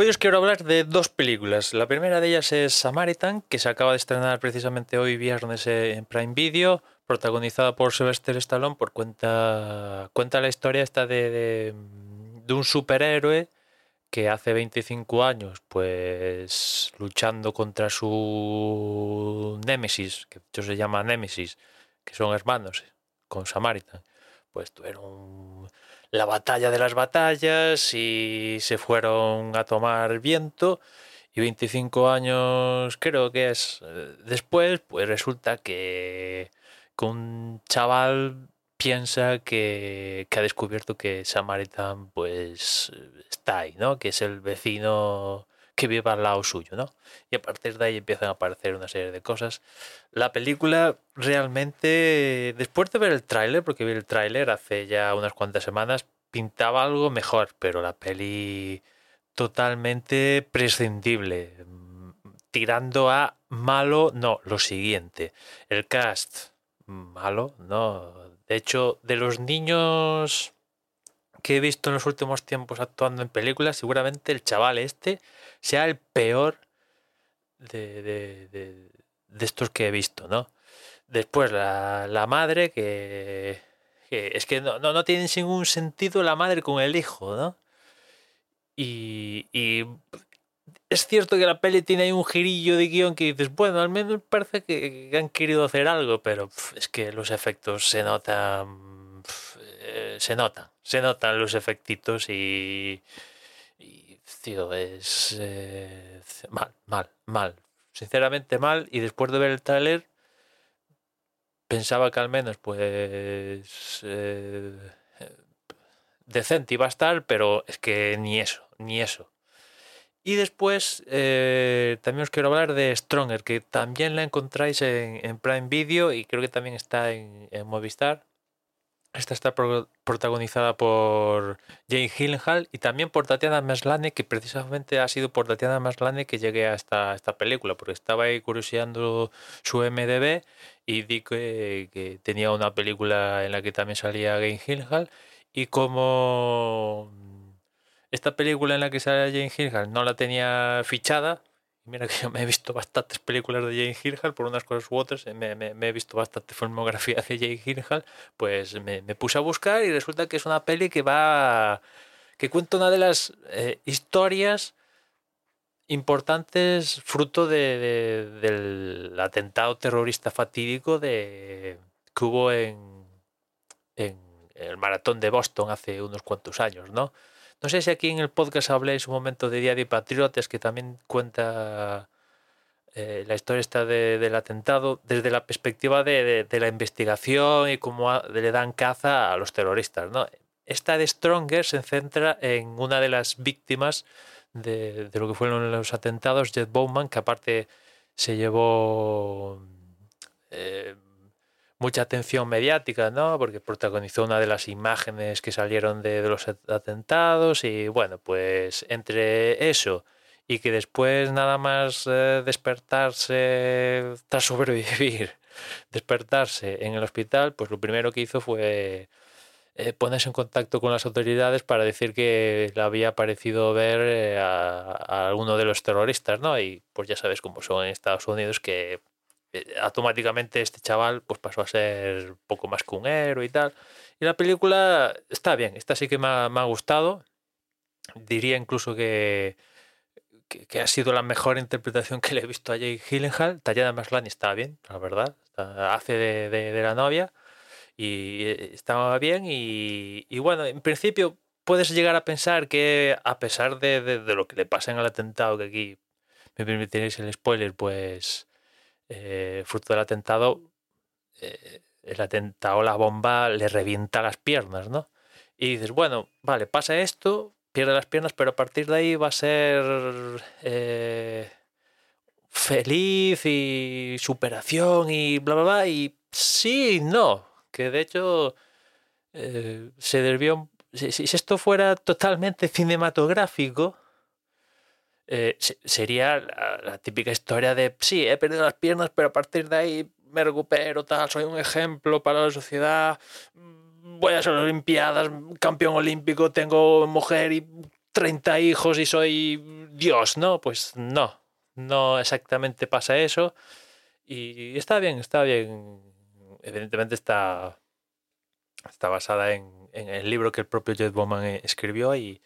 Hoy os quiero hablar de dos películas. La primera de ellas es Samaritan, que se acaba de estrenar precisamente hoy viernes en Prime Video, protagonizada por Sylvester Stallone, por cuenta, cuenta la historia esta de, de, un superhéroe que hace 25 años, pues luchando contra su némesis, que de hecho se llama Némesis, que son hermanos, con Samaritan, pues tuvieron la batalla de las batallas y se fueron a tomar viento y 25 años creo que es eh, después pues resulta que, que un chaval piensa que, que, ha descubierto que Samaritan pues está ahí, ¿no? Que es el vecino que vive al lado suyo, ¿no? Y a partir de ahí empiezan a aparecer una serie de cosas. La película realmente, después de ver el tráiler, porque vi el tráiler hace ya unas cuantas semanas, pintaba algo mejor, pero la peli totalmente prescindible, tirando a malo, no, lo siguiente, el cast malo, no, de hecho, de los niños que he visto en los últimos tiempos actuando en películas, seguramente el chaval este sea el peor de, de, de, estos que he visto, ¿no? Después la, la madre que, es que no, no, no, tiene ningún sentido la madre con el hijo, ¿no? Y, y, es cierto que la peli tiene ahí un girillo de guion que dices, bueno, al menos parece que, han querido hacer algo, pero es que los efectos se notan, eh, se notan, se notan los efectitos y, y tío, es eh, mal, mal, mal, sinceramente mal. Y después de ver el tráiler, pensaba que al menos, pues, eh, decente iba a estar, pero es que ni eso, ni eso. Y después eh, también os quiero hablar de Stronger, que también la encontráis en, en Prime Video y creo que también está en, en Movistar. Esta está pro protagonizada por Jane Gyllenhaal y también por Tatiana Maslany, que precisamente ha sido por Tatiana Maslany que llegué a esta, esta película, porque estaba ahí curioseando su MDB y di que, que, tenía una película en la que también salía Jane Gyllenhaal. Y como esta película en la que sale Jane Gyllenhaal no la tenía fichada, Mira que yo me he visto bastantes películas de Jane Gyllenhaal por unas cosas u otras, me, me, me he visto bastante filmografía de Jane Gyllenhaal, pues me, me, puse a buscar y resulta que es una peli que va, que cuenta una de las eh, historias importantes fruto de, de, del atentado terrorista fatídico de, que hubo en, en el maratón de Boston hace unos cuantos años, ¿no? No sé si aquí en el podcast habléis un momento de Día de Patriotas que también cuenta eh, la historia esta de, del atentado desde la perspectiva de, la investigación y cómo le dan caza a los terroristas. ¿no? Esta de Stronger se centra en una de las víctimas de, lo que fueron los atentados, Jet Bowman, que aparte se llevó... Eh, mucha atención mediática, ¿no? Porque protagonizó una de las imágenes que salieron de, los atentados y bueno, pues entre eso y que después nada más eh, despertarse tras sobrevivir, despertarse en el hospital, pues lo primero que hizo fue eh, ponerse en contacto con las autoridades para decir que le había parecido ver eh, a, a, alguno de los terroristas, ¿no? Y pues ya sabes cómo son en Estados Unidos que automáticamente este chaval pues pasó a ser poco más que un héroe y tal. Y la película está bien, esta sí que me ha, me ha gustado. Diría incluso que, que, que, ha sido la mejor interpretación que le he visto a Jake Gyllenhaal. Tallada Maslany está bien, la verdad. Está, hace de, de, de, la novia y eh, estaba bien. Y, y bueno, en principio puedes llegar a pensar que a pesar de, de, lo que le pasa en el atentado, que aquí me permitiréis el spoiler, pues eh, fruto del atentado, eh, el atentado, la bomba le revienta las piernas, ¿no? Y dices, bueno, vale, pasa esto, pierde las piernas, pero a partir de ahí va a ser eh, feliz y superación y bla, bla, bla. Y sí, no, que de hecho se desvió si, esto fuera totalmente cinematográfico, eh, sería la, típica historia de, sí, he perdido las piernas, pero a partir de ahí me recupero, tal, soy un ejemplo para la sociedad, voy a las Olimpiadas, campeón olímpico, tengo mujer y 30 hijos y soy Dios, ¿no? Pues no, no exactamente pasa eso. Y está bien, está bien. Evidentemente está, está basada en, en el libro que el propio Jeff Bowman eh, escribió y,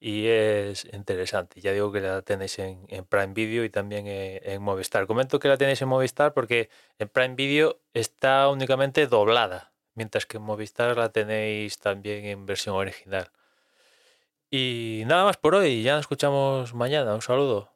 y es interesante. Ya digo que la tenéis en, en Prime Video y también en, en, Movistar. Comento que la tenéis en Movistar porque en Prime Video está únicamente doblada, mientras que en Movistar la tenéis también en versión original. Y nada más por hoy, ya nos escuchamos mañana. Un saludo.